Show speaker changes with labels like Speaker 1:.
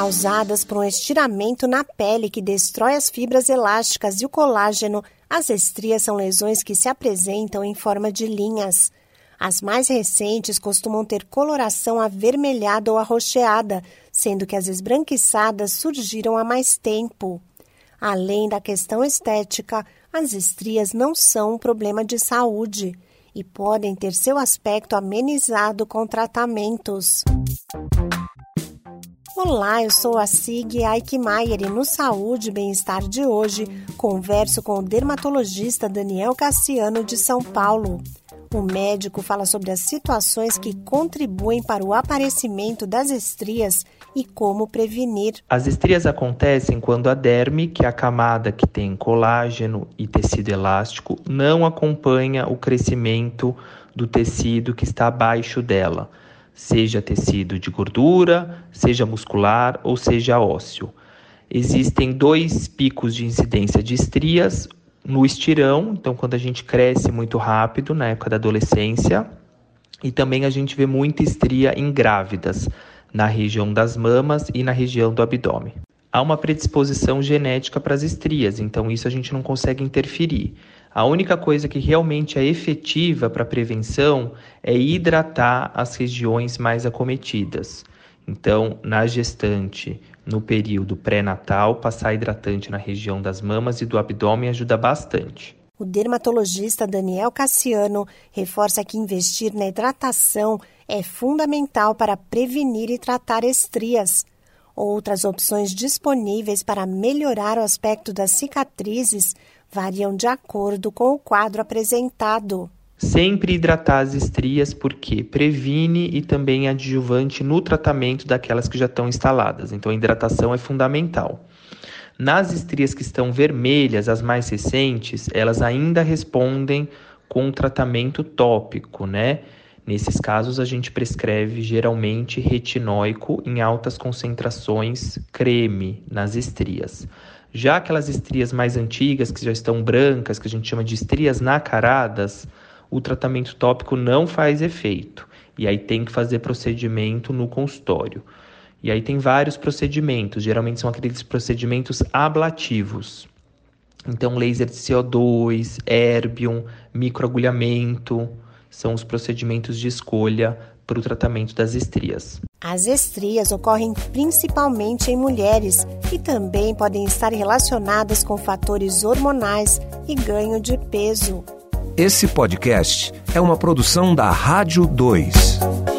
Speaker 1: Causadas por um estiramento na pele que destrói as fibras elásticas e o colágeno, as estrias são lesões que se apresentam em forma de linhas. As mais recentes costumam ter coloração avermelhada ou arroxeada, sendo que as esbranquiçadas surgiram há mais tempo. Além da questão estética, as estrias não são um problema de saúde e podem ter seu aspecto amenizado com tratamentos. Olá, eu sou a Sig Aikmaier e no Saúde e Bem-Estar de hoje converso com o dermatologista Daniel Cassiano de São Paulo. O médico fala sobre as situações que contribuem para o aparecimento das estrias e como prevenir.
Speaker 2: As estrias acontecem quando a derme, que é a camada que tem colágeno e tecido elástico, não acompanha o crescimento do tecido que está abaixo dela, seja tecido de gordura, seja muscular ou seja ósseo. Existem dois picos de incidência de estrias, no estirão, então quando a gente cresce muito rápido na época da adolescência, e também a gente vê muita estria em grávidas, na região das mamas e na região do abdômen. Há uma predisposição genética para as estrias, então isso a gente não consegue interferir. A única coisa que realmente é efetiva para prevenção é hidratar as regiões mais acometidas. Então, na gestante, no período pré-natal, passar hidratante na região das mamas e do abdômen ajuda bastante.
Speaker 1: O dermatologista Daniel Cassiano reforça que investir na hidratação é fundamental para prevenir e tratar estrias. Outras opções disponíveis para melhorar o aspecto das cicatrizes variam de acordo com o quadro apresentado.
Speaker 2: Sempre hidratar as estrias porque previne e também adjuvante no tratamento daquelas que já estão instaladas. Então a hidratação é fundamental. Nas estrias que estão vermelhas, as mais recentes, elas ainda respondem com tratamento tópico, né? Nesses casos, a gente prescreve geralmente retinóico em altas concentrações, creme nas estrias. Já aquelas estrias mais antigas, que já estão brancas, que a gente chama de estrias nacaradas, o tratamento tópico não faz efeito. E aí tem que fazer procedimento no consultório. E aí tem vários procedimentos, geralmente são aqueles procedimentos ablativos. Então, laser de CO2, erbium, microagulhamento, são os procedimentos de escolha para o tratamento das estrias.
Speaker 1: As estrias ocorrem principalmente em mulheres e também podem estar relacionadas com fatores hormonais e ganho de peso.
Speaker 3: Esse podcast é uma produção da Rádio 2.